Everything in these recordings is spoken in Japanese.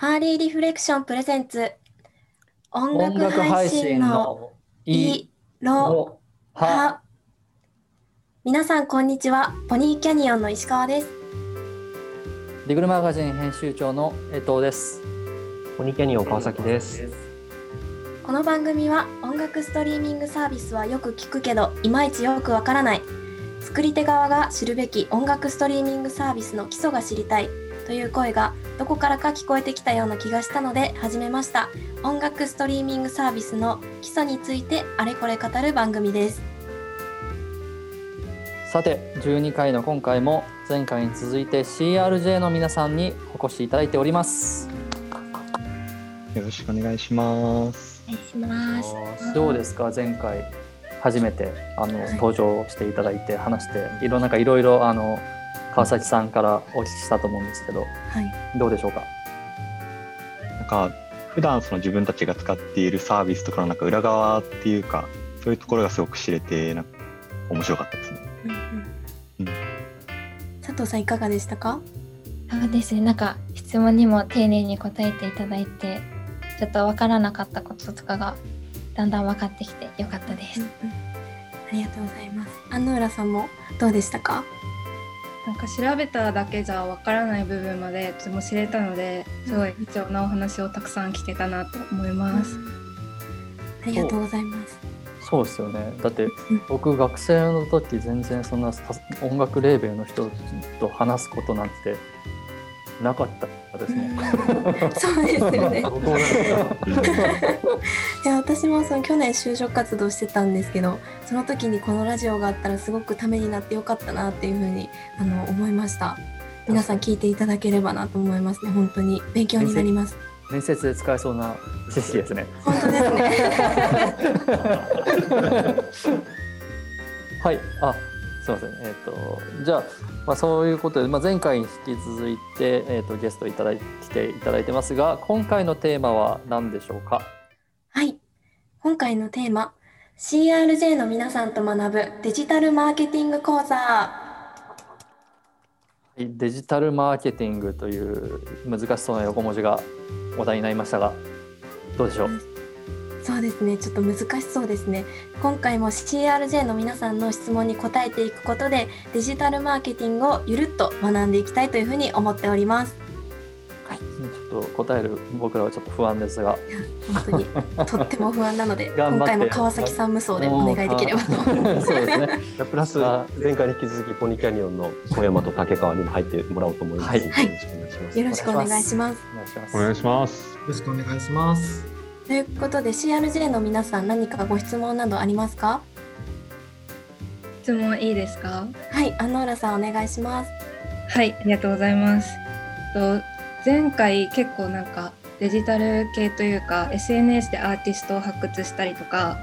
Early Reflection presents。音音楽楽配配信信ののいいろは皆さんこんにちは。ポニーキャニオンの石川です。リグルマガジン編集長の江藤です。ポニーキャニオン川崎です。この番組は音楽ストリーミングサービスはよく聞くけどいまいちよくわからない。作り手側が知るべき音楽ストリーミングサービスの基礎が知りたいという声がどこからか聞こえてきたような気がしたので始めました。音楽ストリーミングサービスの基礎についてあれこれ語る番組です。さて12回の今回も前回に続いて CRJ の皆さんにお越しいただいております。よろしくお願いします。お願いします。どうですか？前回初めてあの、はい。登場していただいて話していろなんかいろいろあの川崎さんからお聞きしたと思うんですけどはい。どうでしょうか？なんか普段その自分たちが使っているサービスとかのなんか裏側っていうかそういうところがすごく知れてなんか面白かったですね。うんうん。うん。佐藤さんいかがでしたか？そうですね。なんか質問にも丁寧に答えていただいてちょっとわからなかったこととかがだんだん分かってきてよかったです、ありがとうございます。安野浦さんもどうでしたか？なんか調べただけじゃわからない部分までとても知れたのですごい貴重なお話をたくさん聞けたなと思います。ありがとうございます。そう。ですよね。だって僕学生の時全然そんなさ音楽レーベルの人と話すことなんてなかったですも。ん。そうですよね。いや私もその去年就職活動してたんですけどその時にこのラジオがあったらすごくためになってよかったなっていうふうにあの思いました。皆さん聞いていただければなと思いますね。本当に。勉強になります。面接で使えそうな知識ですね。本当ですね。はい、あ、すみません。えっ、と、じゃあ、まあ、そういうことで、まあ、前回に引き続いて、えっ、と、ゲストいただい来ていただいてますが、今回のテーマは何でしょうか？はい今回のテーマ CRJ の皆さんと学ぶデジタルマーケティング講座はいデジタルマーケティングという難しそうな横文字が話題になりましたが、どうでしょう？そうですねちょっと難しそうですね今回も CRJ の皆さんの質問に答えていくことでデジタルマーケティングをゆるっと学んでいきたいというふうに思っておりますちょっと答える僕らはちょっと不安ですが、本当にとっても不安なので 今回も川崎さん無双でお願いできればと そうですね。じゃあプラスあ前回に引き続きポニーキャニオンの小山と竹川にも入ってもらおうと思います。はいよろしくお願いします。よろしくお願いしますお願いします。お願いします。よろしくお願いします。ということで CRJ の皆さん何かご質問などありますか？質問いいですか？はい安野浦さんお願いします。はい、ありがとうございます。と前回結構なんかデジタル系というか SNS でアーティストを発掘したりとか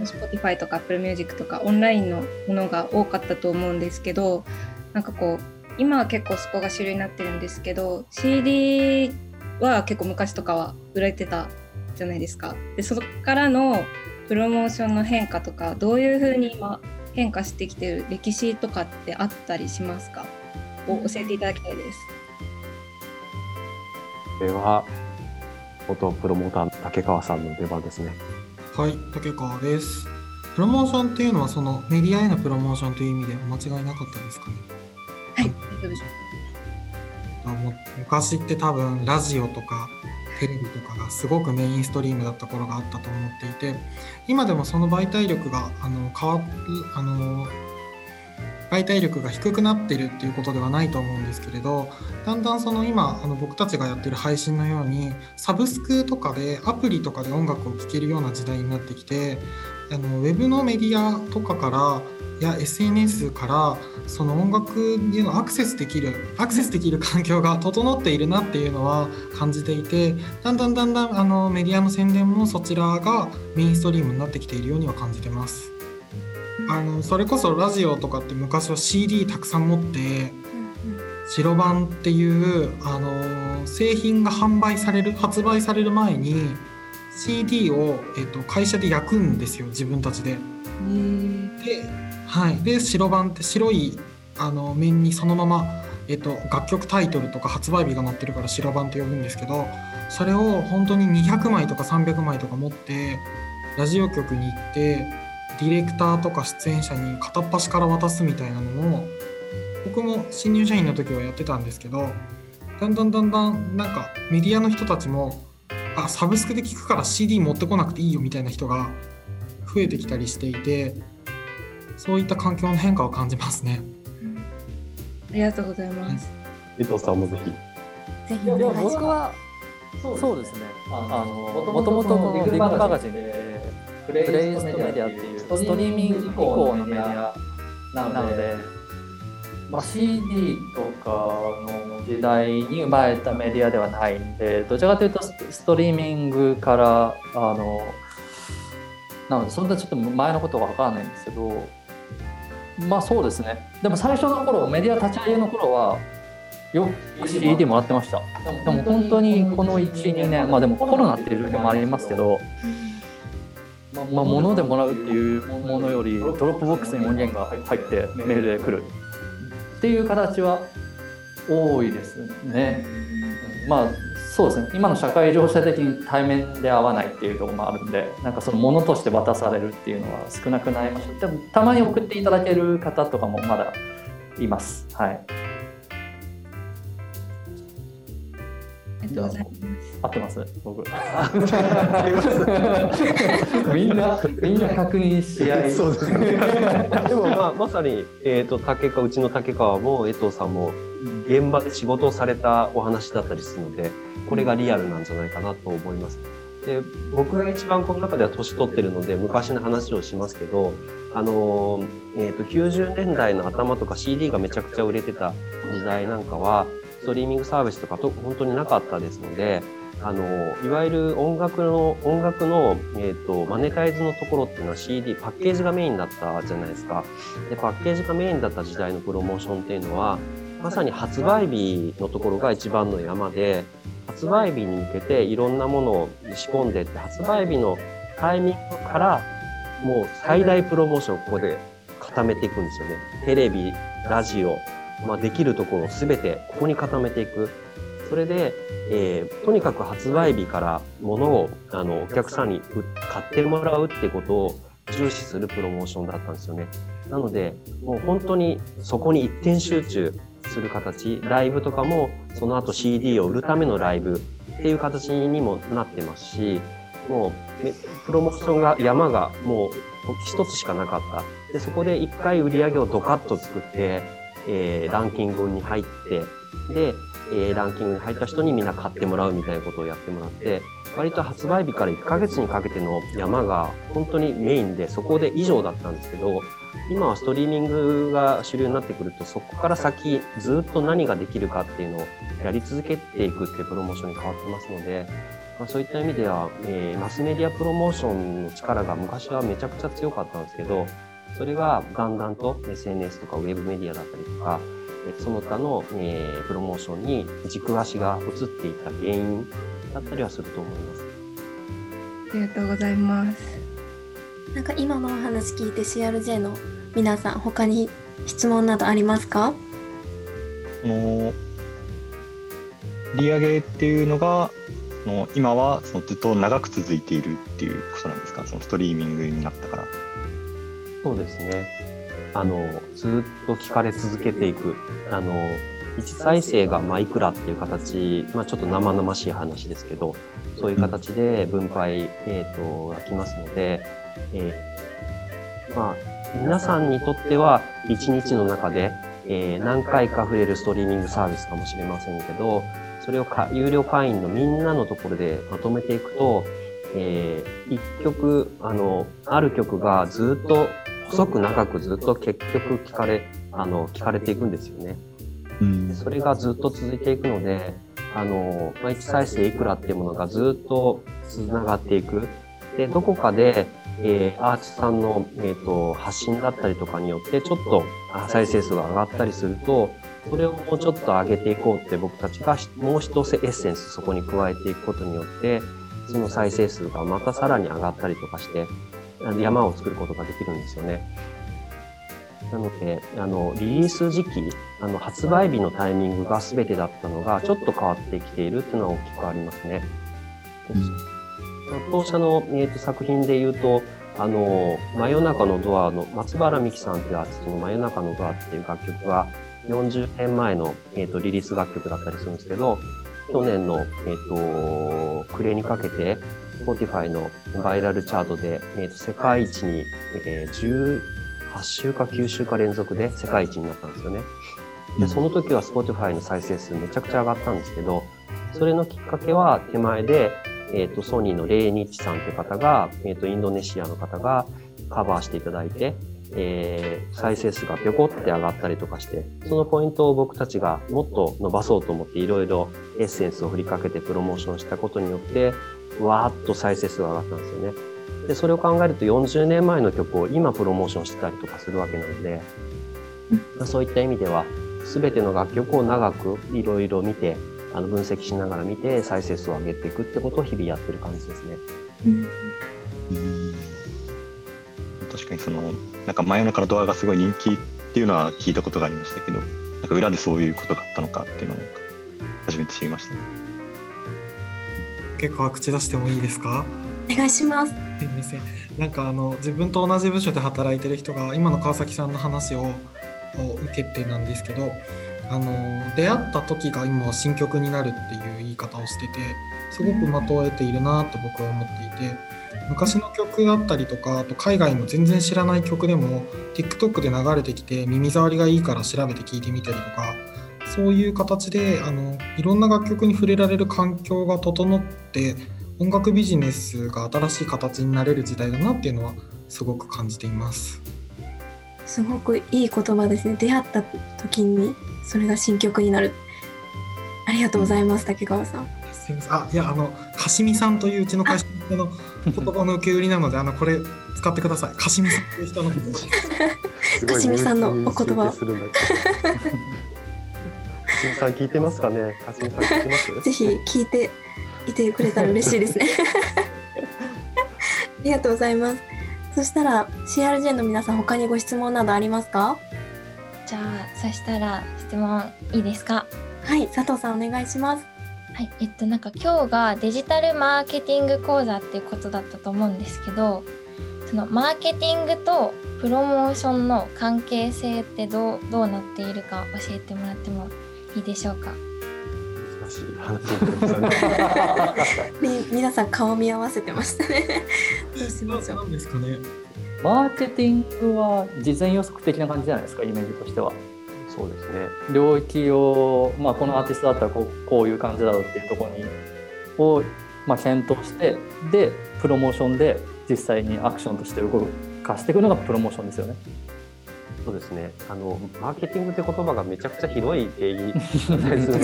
Spotify とか Apple Music とかオンラインのものが多かったと思うんですけどなんかこう今は結構そこが主流になってるんですけど CD は結構昔とかは売られてたじゃないですか。でそこからのプロモーションの変化とかどういうふうに今変化してきてる歴史とかってあったりしますか？を教えていただきたいです。これは元プロモーターの竹川さんの出番ですね。はい、竹川です。プロモーションっていうのはそのメディアへのプロモーションという意味では間違いなかったですかね？はい、大丈夫です。あもう昔って多分ラジオとかテレビとかがすごくメインストリームだった頃があったと思っていて今でもその媒体力があの変わるあの媒体力が低くなってるっていうことではないと思うんですけれどだんだんその今あの僕たちがやってる配信のようにサブスクとかでアプリとかで音楽を聴けるような時代になってきてあのウェブのメディアとかからや SNS からその音楽へのアクセスできるアクセスできる環境が整っているなっていうのは感じていてだんだんだんだんあのメディアの宣伝もそちらがメインストリームになってきているようには感じてます。あのそれこそラジオとかって昔は CD たくさん持って白版っていうあの製品が販売される発売される前に CD を、えっと、会社で焼くんですよ自分たちで。で,、はい、で白版って白いあの面にそのままえっと、楽曲タイトルとか発売日が載ってるから白番って呼ぶんですけどそれを本当に200枚とか300枚とか持ってラジオ局に行ってディレクターとか出演者に片っ端から渡すみたいなのを僕も新入社員の時はやってたんですけどだんだんだんだんなんかメディアの人たちもあサブスクで聞くから CD 持ってこなくていいよみたいな人が増えてきたりしていてそういった環境の変化を感じますね。ありがとうございます。伊藤さんもぜひ。ぜひいやお願いします。僕はそうですねあのもともとこのリグマガジンでプレイストメディアっていうストリーミング以降のメディアなので、まあ、CD とかの時代に生まれたメディアではないんでどちらかというとストリーミングからあのなのでそんなちょっと前のことは分からないんですけどまあそうですね。でも最初の頃メディア立ち上げの頃はよく CD もらってました。でも本当にこの12年まあでもコロナっていう状況もありますけどまあ物でもらうっていうものより Dropbox に音源が入ってメールで来る。っていう形は多いですね。まあそうですね。今の社会情勢的に対面で会わないっていうところもあるんでなんかそのものとして渡されるっていうのは少なくなりましたでもたまに送っていただける方とかもまだいます。はい。ありがとうございます。合ってます？僕 みんなみんな確認し合い そうですね。でもまあまさにえっ、と竹川うちの竹川も江藤さんも現場で仕事をされたお話だったりするので、これがリアルなんじゃないかなと思います。で僕が一番この中では年取ってるので昔の話をしますけど、あのーえーと90年代の頭とか CD がめちゃくちゃ売れてた時代なんかはストリーミングサービスとかと本当になかったですので、あのいわゆる音楽の音楽の、えー、とマネタイズのところっていうのは CD パッケージがメインだったじゃないですか。でパッケージがメインだった時代のプロモーションっていうのはまさに発売日のところが一番の山で発売日に向けていろんなものを仕込んでって発売日のタイミングからもう最大プロモーションをここで固めていくんですよね。テレビラジオ、まあ、できるところを全てここに固めていくそれで、えーとにかく発売日から物をあのお客さんに買ってもらうってことを重視するプロモーションだったんですよね。なので、もう本当にそこに一点集中する形、ライブとかもその後 CD を売るためのライブっていう形にもなってますし、もうめプロモーションが山がもう一つしかなかった。で、そこで一回売り上げをドカッと作って、えーランキングに入って、で、えーランキングに入った人にみんな買ってもらうみたいなことをやってもらって、割と発売日から1ヶ月にかけての山が本当にメインで、そこで以上だったんですけど、今はストリーミングが主流になってくると、そこから先ずっと何ができるかっていうのをやり続けていくっていうプロモーションに変わってますので、まあ、そういった意味では、えーマスメディアプロモーションの力が昔はめちゃくちゃ強かったんですけど、それがだんだんと SNS とかウェブメディアだったりとか、えその他の、えープロモーションに軸足が移っていった原因だったりはすると思います。ありがとうございます。なんか今のお話聞いて CRJ の皆さん他に質問などありますか？その利上げっていうのがその今はそのずっと長く続いているっていうことなんですか？そのストリーミングになったから。そうですね。あの、ずっと聞かれ続けていく。あの、1再生がまあいくらっていう形、まあちょっと生々しい話ですけど、そういう形で分配、えっ、と、がきますので、えーまあ、皆さんにとっては1日の中で、えー何回か触れるストリーミングサービスかもしれませんけど、それをか有料会員のみんなのところでまとめていくと、えー一曲、あの、ある曲がずっと細く長くずっと結局聞かれ、あの、聞かれていくんですよね。でそれがずっと続いていくので、あの、まあ、1再生いくらっていうものがずっと繋がっていく。で、どこかで、えーアーティストさんの、えー、と発信だったりとかによって、ちょっとあ再生数が上がったりすると、それをもうちょっと上げていこうって僕たちがしもう一つエッセンスそこに加えていくことによって、その再生数がまたさらに上がったりとかして、あの山を作ることができるんですよね。なので、あの、リリース時期、あの、発売日のタイミングが全てだったのが、ちょっと変わってきているっていうのは大きくありますね。当社の、えーと、作品で言うと、あの、真夜中のドアの、松原美樹さんっていうアーティストの真夜中のドアっていう楽曲が、40年前の、えーと、リリース楽曲だったりするんですけど、去年の、えっ、ー、と、暮れにかけて、Spotify のバイラルチャートで、えーと、世界一に、えー、18週か9週か連続で世界一になったんですよね。で、その時は Spotify の再生数めちゃくちゃ上がったんですけど、それのきっかけは手前で、えっ、ー、と、ソニーのレイニッチさんという方が、えっ、ー、と、インドネシアの方がカバーしていただいて、えー、再生数がぴょこって上がったりとかして、そのポイントを僕たちがもっと伸ばそうと思っていろいろエッセンスを振りかけてプロモーションしたことによって、わーっと再生数が上がったんですよね。で、それを考えると40年前の曲を今プロモーションしてたりとかするわけなので、そういった意味では、すべての楽曲を長くいろいろ見て、あの分析しながら見て再生数を上げていくってことを日々やってる感じですね。うん確かにそのなんか真夜中のドアがすごい人気っていうのは聞いたことがありましたけどなんか裏でそういうことがあったのかっていうのを初めて知りました、結構口出してもいいですか？お願いします。すいません。なんかあの自分と同じ部署で働いてる人が今の川崎さんの話を受けてなんですけどあの出会った時が今新曲になるっていう言い方をしててすごくまとえているなって僕は思っていて昔の曲だったりとかあと海外の全然知らない曲でも TikTok で流れてきて耳障りがいいから調べて聴いてみたりとかそういう形であのいろんな楽曲に触れられる環境が整って音楽ビジネスが新しい形になれる時代だなっていうのはすごく感じています。すごくいい言葉ですね。出会った時にそれが新曲になる。ありがとうございます竹川さん。すみません。あいやあのかしみさんといううちの会社の言葉の受け売りなのであのこれ使ってください。かしみさんという人のかしみさんのお言葉かしみさん聞いてますかね？かしみさん聞いてます？ぜひ聞いていてくれたら嬉しいですね。ありがとうございます。そしたら CRJ の皆さん他にご質問などありますか？じゃあそしたら質問いいですか？はい佐藤さんお願いします。はいえっとなんか今日がデジタルマーケティング講座っていうことだったと思うんですけどそのマーケティングとプロモーションの関係性ってどうどうなっているか教えてもらってもいいでしょうか？難しい話 皆さん顔見合わせてましたね。どうしましょう？ですかね？マーケティングは事前予測的な感じじゃないですか？イメージとしては。そうですね。領域を、まあ、このアーティストだったらこうこういう感じだろうっていうところにを、まあ、検討してでプロモーションで実際にアクションとして動かしていくのがプロモーションですよね。そうですね。あのマーケティングって言葉がめちゃくちゃ広い定義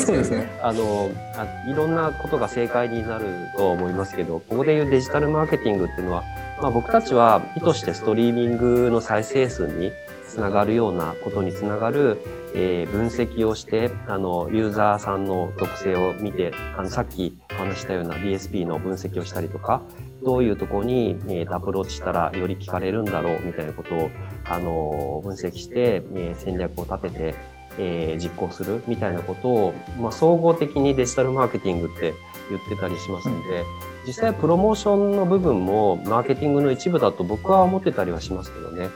そうですね。あのあいろんなことが正解になると思いますけど、ここでいうデジタルマーケティングっていうのは、まあ、僕たちは意図してストリーミングの再生数につながるようなことにつながる、えー、分析をして、あの、ユーザーさんの特性を見て、あの、さっきお話したような DSP の分析をしたりとか、どういうとこに、えー、アプローチしたらより聞かれるんだろうみたいなことを、あの、分析して、えー、戦略を立てて、えー、実行するみたいなことを、まあ、総合的にデジタルマーケティングって言ってたりしますので、実際プロモーションの部分もマーケティングの一部だと僕は思ってたりはしますけどね。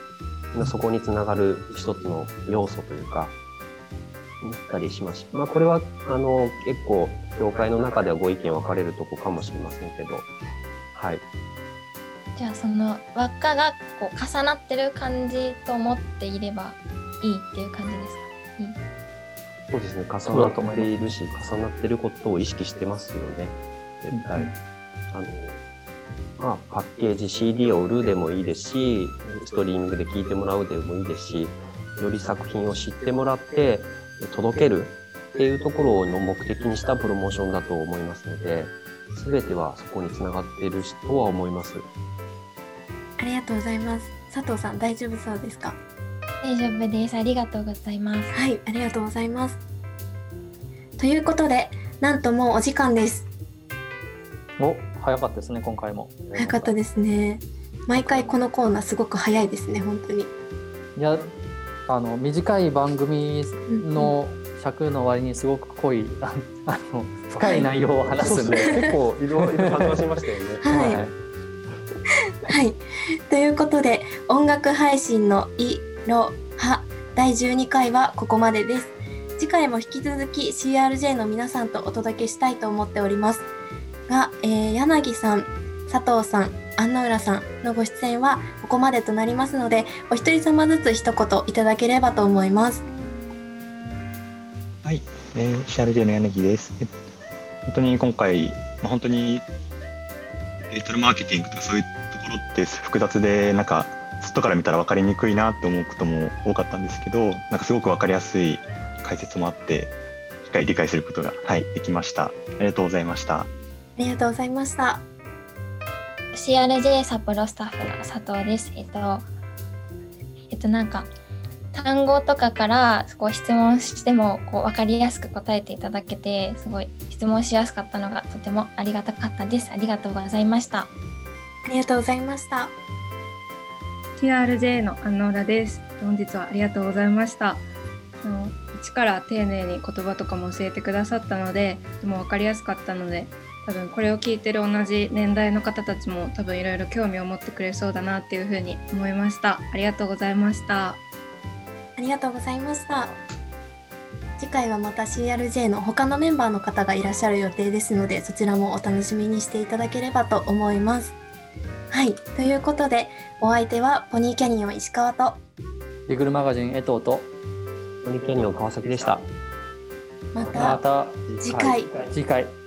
そこにつながる一つの要素というか、ったりしましまあ、これは、あの、結構、業界の中ではご意見分かれるとこかもしれませんけど、はい。じゃあ、その輪っかがこう重なってる感じと思っていればいいっていう感じですか、いい？そうですね、重なっているし、重なってることを意識してますよね、絶対。うん、あのまあ、パッケージ CD を売るでもいいですし、ストリーミングで聴いてもらうでもいいですし、より作品を知ってもらって届けるっていうところの目的にしたプロモーションだと思いますので、全てはそこにつながっているとは思います。ありがとうございます。佐藤さん、大丈夫そうですか？大丈夫です。ありがとうございます。はい、ありがとうございます。ということで、なんともうお時間です。お、早かったですね、今回も。早かったですね。毎回このコーナーすごく早いですね、本当に。いや、あの短い番組の尺の割にすごく濃いああの深い内容を話すんで、結構いろいろ感動しましたよね。はいはいはい。ということで、音楽配信のいろは第12回はここまでです。次回も引き続き CRJ の皆さんとお届けしたいと思っております。が、えー柳さん、佐藤さん、安野浦さんのご出演はここまでとなりますので、お一人様ずつ一言いただければと思います。はい、えー、CRJ の柳です。本当に今回、まあ、本当にデジタルマーケティングとかそういうところって複雑で、なんか外から見たら分かりにくいなって思うことも多かったんですけど、なんかすごく分かりやすい解説もあって、しっかり理解することが、はい、できました。ありがとうございました。ありがとうございました。CRJ 札幌スタッフの佐藤です。えっと、えっとなんか単語とかからこう質問してもこう分かりやすく答えていただけてすごい質問しやすかったのがとてもありがたかったです。ありがとうございました。ありがとうございました。TRJ の安野浦です。本日はありがとうございました。あの一から丁寧に言葉とかも教えてくださったので、とても分かりやすかったので、多分これを聞いてる同じ年代の方たちも多分いろいろ興味を持ってくれそうだなっていうふうに思いました。ありがとうございました。ありがとうございました。次回はまた CRJ の他のメンバーの方がいらっしゃる予定ですので、そちらもお楽しみにしていただければと思います。はい、ということで、お相手はポニーキャニオン石川と、リグルマガジン江藤とポニーキャニオン川崎でした。ままたた次回。次回